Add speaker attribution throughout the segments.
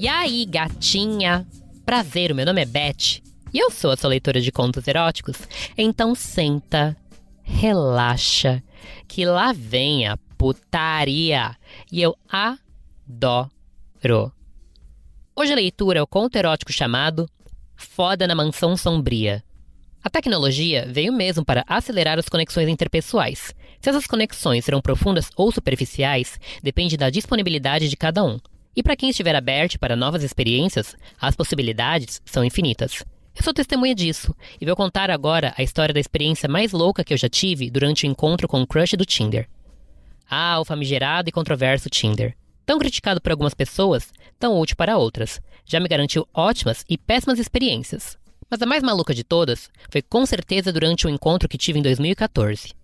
Speaker 1: E aí, gatinha? Prazer, o meu nome é Beth e eu sou a sua leitora de contos eróticos. Então senta, relaxa, que lá vem a putaria. E eu adoro. Hoje a leitura é o conto erótico chamado Foda na Mansão Sombria. A tecnologia veio mesmo para acelerar as conexões interpessoais. Se essas conexões serão profundas ou superficiais, depende da disponibilidade de cada um. E para quem estiver aberto para novas experiências, as possibilidades são infinitas. Eu sou testemunha disso e vou contar agora a história da experiência mais louca que eu já tive durante o encontro com o crush do Tinder. Ah, o famigerado e controverso Tinder. Tão criticado por algumas pessoas, tão útil para outras. Já me garantiu ótimas e péssimas experiências. Mas a mais maluca de todas foi com certeza durante o encontro que tive em 2014.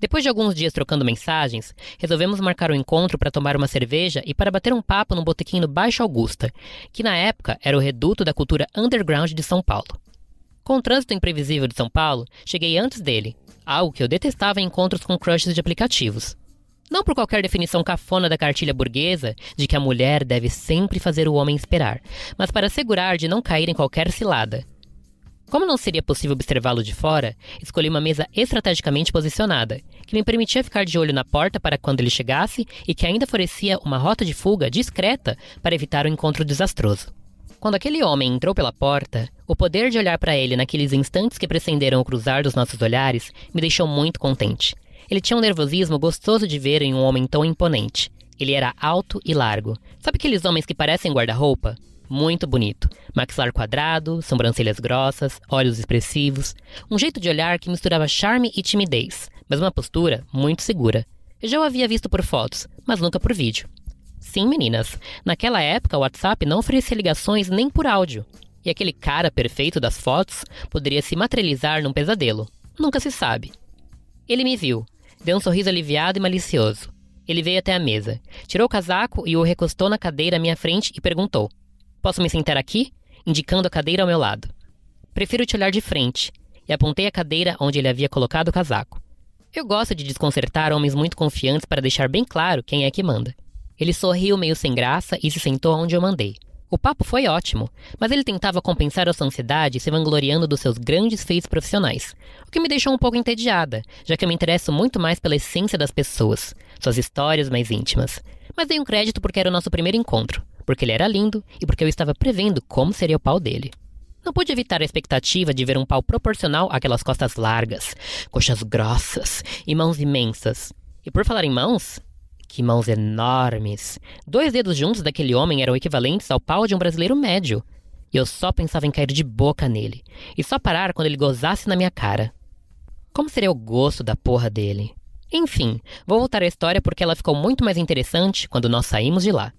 Speaker 1: Depois de alguns dias trocando mensagens, resolvemos marcar um encontro para tomar uma cerveja e para bater um papo num botequim no Baixo Augusta, que na época era o reduto da cultura underground de São Paulo. Com o trânsito imprevisível de São Paulo, cheguei antes dele, algo que eu detestava em encontros com crushes de aplicativos. Não por qualquer definição cafona da cartilha burguesa de que a mulher deve sempre fazer o homem esperar, mas para assegurar de não cair em qualquer cilada. Como não seria possível observá-lo de fora, escolhi uma mesa estrategicamente posicionada, que me permitia ficar de olho na porta para quando ele chegasse e que ainda oferecia uma rota de fuga discreta para evitar o um encontro desastroso. Quando aquele homem entrou pela porta, o poder de olhar para ele naqueles instantes que precederam o cruzar dos nossos olhares me deixou muito contente. Ele tinha um nervosismo gostoso de ver em um homem tão imponente. Ele era alto e largo. Sabe aqueles homens que parecem guarda-roupa? Muito bonito. Maxilar quadrado, sobrancelhas grossas, olhos expressivos. Um jeito de olhar que misturava charme e timidez, mas uma postura muito segura. Eu já o havia visto por fotos, mas nunca por vídeo. Sim, meninas, naquela época o WhatsApp não oferecia ligações nem por áudio. E aquele cara perfeito das fotos poderia se materializar num pesadelo. Nunca se sabe. Ele me viu, deu um sorriso aliviado e malicioso. Ele veio até a mesa, tirou o casaco e o recostou na cadeira à minha frente e perguntou: Posso me sentar aqui? Indicando a cadeira ao meu lado. Prefiro te olhar de frente. E apontei a cadeira onde ele havia colocado o casaco. Eu gosto de desconcertar homens muito confiantes para deixar bem claro quem é que manda. Ele sorriu meio sem graça e se sentou onde eu mandei. O papo foi ótimo, mas ele tentava compensar a sua ansiedade se vangloriando dos seus grandes feitos profissionais, o que me deixou um pouco entediada, já que eu me interesso muito mais pela essência das pessoas, suas histórias mais íntimas. Mas dei um crédito porque era o nosso primeiro encontro, porque ele era lindo e porque eu estava prevendo como seria o pau dele. Não pude evitar a expectativa de ver um pau proporcional àquelas costas largas, coxas grossas e mãos imensas. E por falar em mãos, que mãos enormes! Dois dedos juntos daquele homem eram equivalentes ao pau de um brasileiro médio. E eu só pensava em cair de boca nele, e só parar quando ele gozasse na minha cara. Como seria o gosto da porra dele? Enfim, vou voltar à história porque ela ficou muito mais interessante quando nós saímos de lá.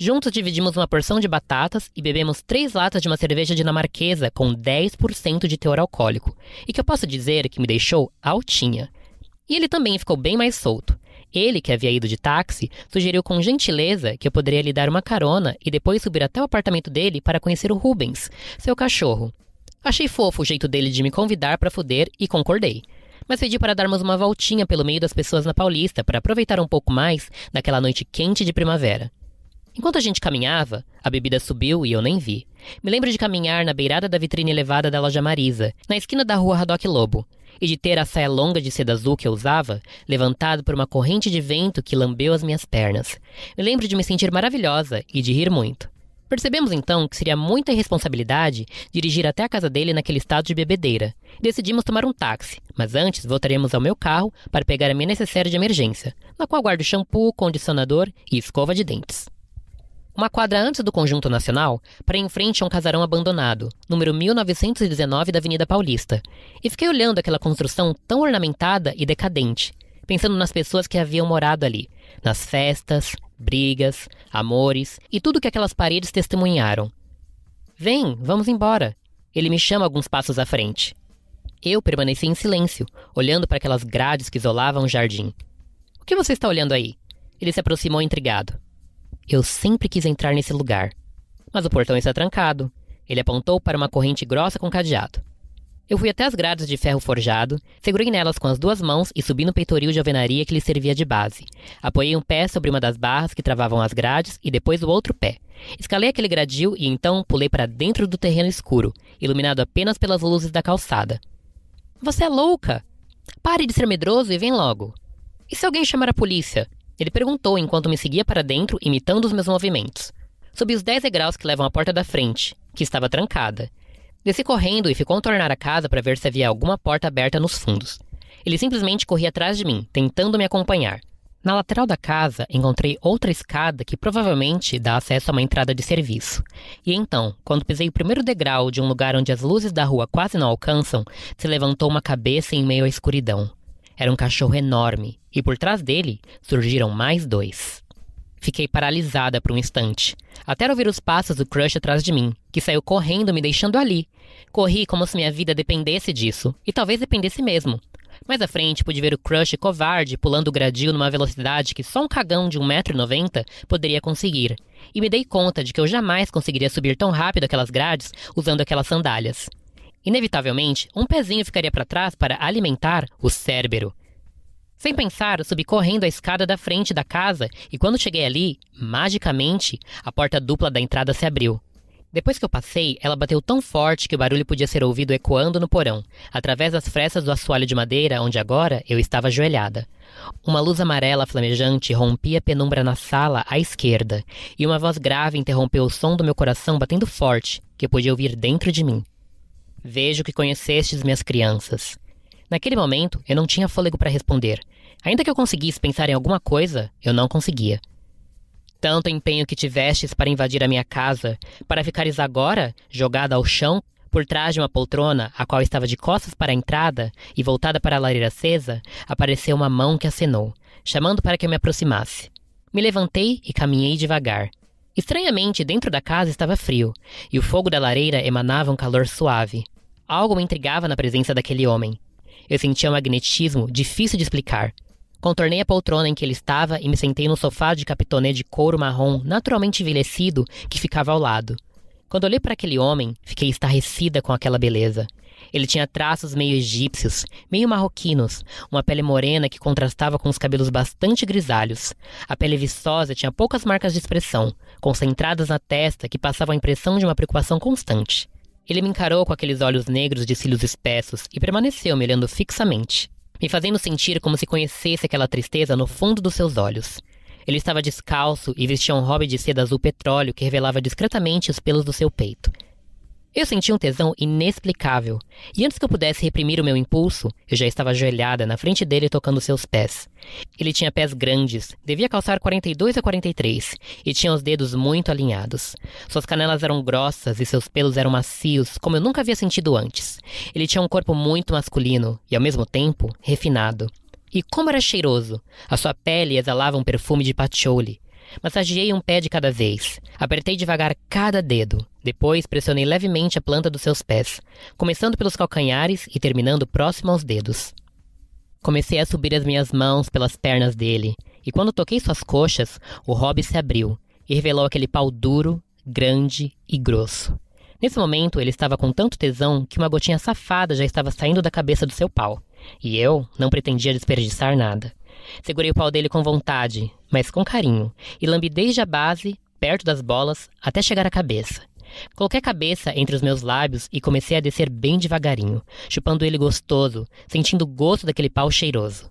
Speaker 1: Juntos dividimos uma porção de batatas e bebemos três latas de uma cerveja dinamarquesa com 10% de teor alcoólico, e que eu posso dizer que me deixou altinha. E ele também ficou bem mais solto. Ele, que havia ido de táxi, sugeriu com gentileza que eu poderia lhe dar uma carona e depois subir até o apartamento dele para conhecer o Rubens, seu cachorro. Achei fofo o jeito dele de me convidar para fuder e concordei. Mas pedi para darmos uma voltinha pelo meio das pessoas na Paulista para aproveitar um pouco mais daquela noite quente de primavera. Enquanto a gente caminhava, a bebida subiu e eu nem vi. Me lembro de caminhar na beirada da vitrine elevada da loja Marisa, na esquina da rua Radoc Lobo, e de ter a saia longa de seda azul que eu usava, levantado por uma corrente de vento que lambeu as minhas pernas. Me lembro de me sentir maravilhosa e de rir muito. Percebemos então que seria muita irresponsabilidade dirigir até a casa dele naquele estado de bebedeira. Decidimos tomar um táxi, mas antes voltaremos ao meu carro para pegar a minha necessária de emergência, na qual guardo shampoo, condicionador e escova de dentes. Uma quadra antes do Conjunto Nacional, para em frente a um casarão abandonado, número 1919 da Avenida Paulista, e fiquei olhando aquela construção tão ornamentada e decadente, pensando nas pessoas que haviam morado ali, nas festas, brigas, amores e tudo que aquelas paredes testemunharam. Vem, vamos embora. Ele me chama alguns passos à frente. Eu permaneci em silêncio, olhando para aquelas grades que isolavam o jardim. O que você está olhando aí? Ele se aproximou intrigado. Eu sempre quis entrar nesse lugar. Mas o portão está trancado. Ele apontou para uma corrente grossa com cadeado. Eu fui até as grades de ferro forjado, segurei nelas com as duas mãos e subi no peitoril de alvenaria que lhe servia de base. Apoiei um pé sobre uma das barras que travavam as grades e depois o outro pé. Escalei aquele gradil e então pulei para dentro do terreno escuro, iluminado apenas pelas luzes da calçada. Você é louca! Pare de ser medroso e vem logo. E se alguém chamar a polícia? Ele perguntou enquanto me seguia para dentro, imitando os meus movimentos. Subi os dez degraus que levam à porta da frente, que estava trancada. Desci correndo e fui contornar a casa para ver se havia alguma porta aberta nos fundos. Ele simplesmente corria atrás de mim, tentando me acompanhar. Na lateral da casa, encontrei outra escada que provavelmente dá acesso a uma entrada de serviço. E então, quando pisei o primeiro degrau de um lugar onde as luzes da rua quase não alcançam, se levantou uma cabeça em meio à escuridão. Era um cachorro enorme, e por trás dele surgiram mais dois. Fiquei paralisada por um instante, até ouvir os passos do crush atrás de mim, que saiu correndo me deixando ali. Corri como se minha vida dependesse disso, e talvez dependesse mesmo. Mais à frente, pude ver o crush covarde pulando o gradil numa velocidade que só um cagão de 1,90m poderia conseguir. E me dei conta de que eu jamais conseguiria subir tão rápido aquelas grades usando aquelas sandálias. Inevitavelmente, um pezinho ficaria para trás para alimentar o Cérbero. Sem pensar, subi correndo a escada da frente da casa e quando cheguei ali, magicamente, a porta dupla da entrada se abriu. Depois que eu passei, ela bateu tão forte que o barulho podia ser ouvido ecoando no porão, através das frestas do assoalho de madeira onde agora eu estava ajoelhada. Uma luz amarela flamejante rompia a penumbra na sala à esquerda, e uma voz grave interrompeu o som do meu coração batendo forte, que eu podia ouvir dentro de mim. Vejo que conhecestes minhas crianças. Naquele momento, eu não tinha fôlego para responder. Ainda que eu conseguisse pensar em alguma coisa, eu não conseguia. Tanto empenho que tivestes para invadir a minha casa, para ficares agora jogada ao chão por trás de uma poltrona, a qual estava de costas para a entrada e voltada para a lareira acesa, apareceu uma mão que acenou, chamando para que eu me aproximasse. Me levantei e caminhei devagar. Estranhamente, dentro da casa estava frio, e o fogo da lareira emanava um calor suave. Algo me intrigava na presença daquele homem. Eu sentia um magnetismo difícil de explicar. Contornei a poltrona em que ele estava e me sentei no sofá de capitonê de couro marrom naturalmente envelhecido que ficava ao lado. Quando olhei para aquele homem, fiquei estarrecida com aquela beleza. Ele tinha traços meio egípcios, meio marroquinos, uma pele morena que contrastava com os cabelos bastante grisalhos. A pele viçosa tinha poucas marcas de expressão, concentradas na testa que passavam a impressão de uma preocupação constante. Ele me encarou com aqueles olhos negros de cílios espessos e permaneceu me olhando fixamente, me fazendo sentir como se conhecesse aquela tristeza no fundo dos seus olhos. Ele estava descalço e vestia um hobby de seda azul petróleo que revelava discretamente os pelos do seu peito. Eu senti um tesão inexplicável, e antes que eu pudesse reprimir o meu impulso, eu já estava ajoelhada na frente dele tocando seus pés. Ele tinha pés grandes, devia calçar 42 a 43, e tinha os dedos muito alinhados. Suas canelas eram grossas e seus pelos eram macios, como eu nunca havia sentido antes. Ele tinha um corpo muito masculino e, ao mesmo tempo, refinado. E como era cheiroso! A sua pele exalava um perfume de patchouli. Massageei um pé de cada vez. Apertei devagar cada dedo. Depois pressionei levemente a planta dos seus pés, começando pelos calcanhares e terminando próximo aos dedos. Comecei a subir as minhas mãos pelas pernas dele, e quando toquei suas coxas, o hobby se abriu e revelou aquele pau duro, grande e grosso. Nesse momento, ele estava com tanto tesão que uma gotinha safada já estava saindo da cabeça do seu pau. E eu não pretendia desperdiçar nada. Segurei o pau dele com vontade, mas com carinho, e lambi desde a base, perto das bolas, até chegar à cabeça. Coloquei a cabeça entre os meus lábios e comecei a descer bem devagarinho, chupando ele gostoso, sentindo o gosto daquele pau cheiroso.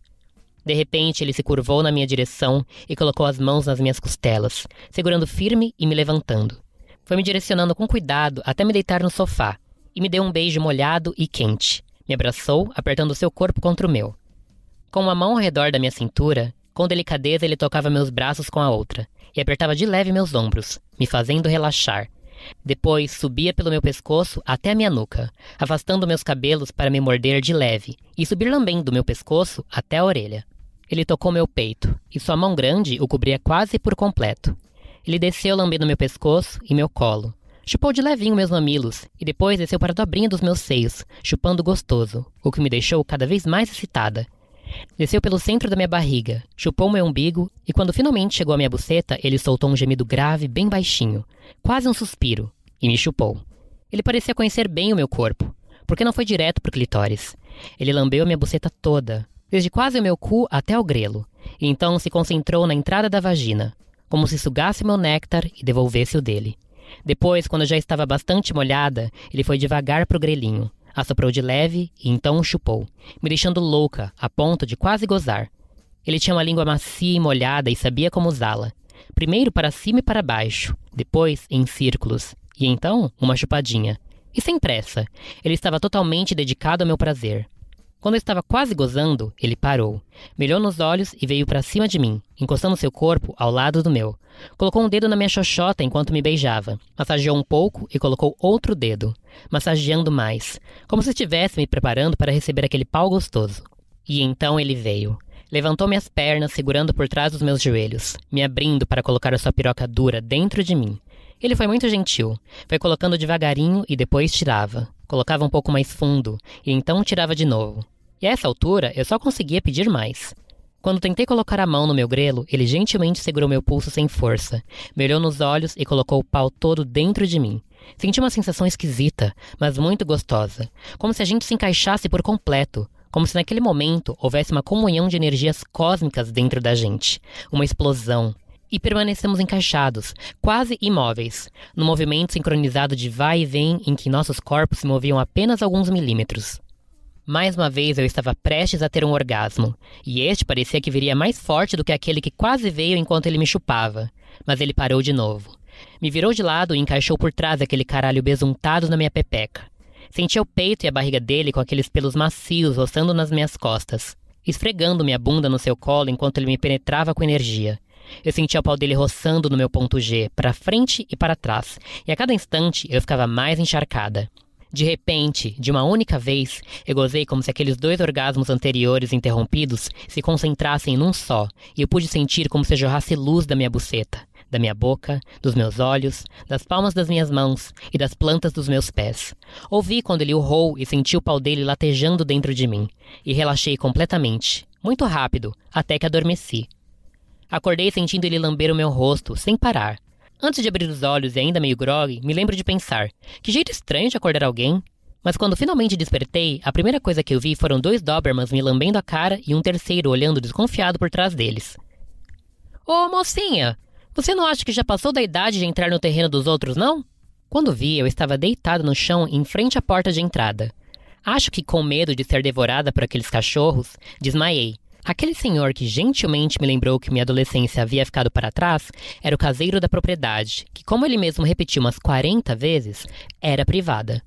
Speaker 1: De repente, ele se curvou na minha direção e colocou as mãos nas minhas costelas, segurando firme e me levantando. Foi me direcionando com cuidado até me deitar no sofá e me deu um beijo molhado e quente. Me abraçou, apertando seu corpo contra o meu. Com uma mão ao redor da minha cintura, com delicadeza ele tocava meus braços com a outra e apertava de leve meus ombros, me fazendo relaxar. Depois subia pelo meu pescoço até a minha nuca, afastando meus cabelos para me morder de leve e subir lambendo meu pescoço até a orelha. Ele tocou meu peito e sua mão grande o cobria quase por completo. Ele desceu lambendo meu pescoço e meu colo. Chupou de levinho meus mamilos e depois desceu para a dobrinha dos meus seios, chupando gostoso, o que me deixou cada vez mais excitada Desceu pelo centro da minha barriga, chupou meu umbigo e quando finalmente chegou à minha buceta, ele soltou um gemido grave bem baixinho, quase um suspiro, e me chupou. Ele parecia conhecer bem o meu corpo. porque não foi direto pro clitóris. Ele lambeu minha buceta toda, desde quase o meu cu até o grelo, e então se concentrou na entrada da vagina, como se sugasse meu néctar e devolvesse o dele. Depois, quando eu já estava bastante molhada, ele foi devagar pro grelinho, assoprou de leve e então chupou, me deixando louca, a ponto de quase gozar. Ele tinha uma língua macia e molhada e sabia como usá-la. Primeiro para cima e para baixo, depois em círculos, e então uma chupadinha. E sem pressa. Ele estava totalmente dedicado ao meu prazer. Quando eu estava quase gozando, ele parou. Me olhou nos olhos e veio para cima de mim, encostando seu corpo ao lado do meu. Colocou um dedo na minha xoxota enquanto me beijava. Massageou um pouco e colocou outro dedo, massageando mais, como se estivesse me preparando para receber aquele pau gostoso. E então ele veio. Levantou minhas pernas, segurando por trás dos meus joelhos, me abrindo para colocar a sua piroca dura dentro de mim. Ele foi muito gentil. Foi colocando devagarinho e depois tirava. Colocava um pouco mais fundo e então tirava de novo. E a essa altura eu só conseguia pedir mais. Quando tentei colocar a mão no meu grelo, ele gentilmente segurou meu pulso sem força, me olhou nos olhos e colocou o pau todo dentro de mim. Senti uma sensação esquisita, mas muito gostosa, como se a gente se encaixasse por completo, como se naquele momento houvesse uma comunhão de energias cósmicas dentro da gente, uma explosão, e permanecemos encaixados, quase imóveis, no movimento sincronizado de vai e vem em que nossos corpos se moviam apenas alguns milímetros. Mais uma vez eu estava prestes a ter um orgasmo, e este parecia que viria mais forte do que aquele que quase veio enquanto ele me chupava, mas ele parou de novo. Me virou de lado e encaixou por trás aquele caralho besuntado na minha pepeca. Sentia o peito e a barriga dele com aqueles pelos macios roçando nas minhas costas, esfregando minha bunda no seu colo enquanto ele me penetrava com energia. Eu sentia o pau dele roçando no meu ponto G, para frente e para trás, e a cada instante eu ficava mais encharcada. De repente, de uma única vez, eu gozei como se aqueles dois orgasmos anteriores interrompidos se concentrassem num só, e eu pude sentir como se jorrasse luz da minha buceta, da minha boca, dos meus olhos, das palmas das minhas mãos e das plantas dos meus pés. Ouvi quando ele urrou e senti o pau dele latejando dentro de mim, e relaxei completamente, muito rápido, até que adormeci. Acordei sentindo ele lamber o meu rosto, sem parar. Antes de abrir os olhos e ainda meio grogue, me lembro de pensar: que jeito estranho de acordar alguém. Mas quando finalmente despertei, a primeira coisa que eu vi foram dois Dobermans me lambendo a cara e um terceiro olhando desconfiado por trás deles. Ô, oh, mocinha! Você não acha que já passou da idade de entrar no terreno dos outros, não? Quando vi, eu estava deitado no chão em frente à porta de entrada. Acho que com medo de ser devorada por aqueles cachorros, desmaiei Aquele senhor que gentilmente me lembrou que minha adolescência havia ficado para trás era o caseiro da propriedade, que, como ele mesmo repetiu umas 40 vezes, era privada.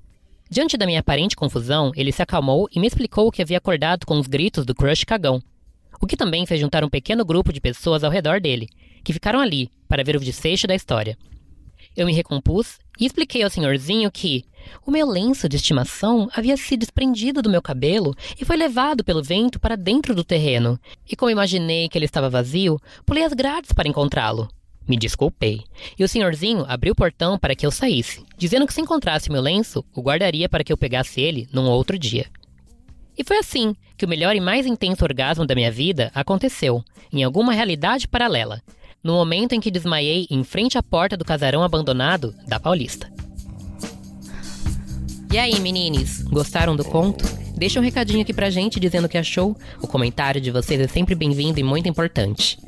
Speaker 1: Diante da minha aparente confusão, ele se acalmou e me explicou que havia acordado com os gritos do crush cagão, o que também fez juntar um pequeno grupo de pessoas ao redor dele, que ficaram ali para ver o desfecho da história. Eu me recompus e expliquei ao senhorzinho que o meu lenço de estimação havia se desprendido do meu cabelo e foi levado pelo vento para dentro do terreno. E como imaginei que ele estava vazio, pulei as grades para encontrá-lo. Me desculpei. E o senhorzinho abriu o portão para que eu saísse, dizendo que se encontrasse meu lenço, o guardaria para que eu pegasse ele num outro dia. E foi assim que o melhor e mais intenso orgasmo da minha vida aconteceu, em alguma realidade paralela no momento em que desmaiei em frente à porta do casarão abandonado da Paulista. E aí, menines, gostaram do conto? Deixa um recadinho aqui pra gente dizendo o que achou. O comentário de vocês é sempre bem-vindo e muito importante.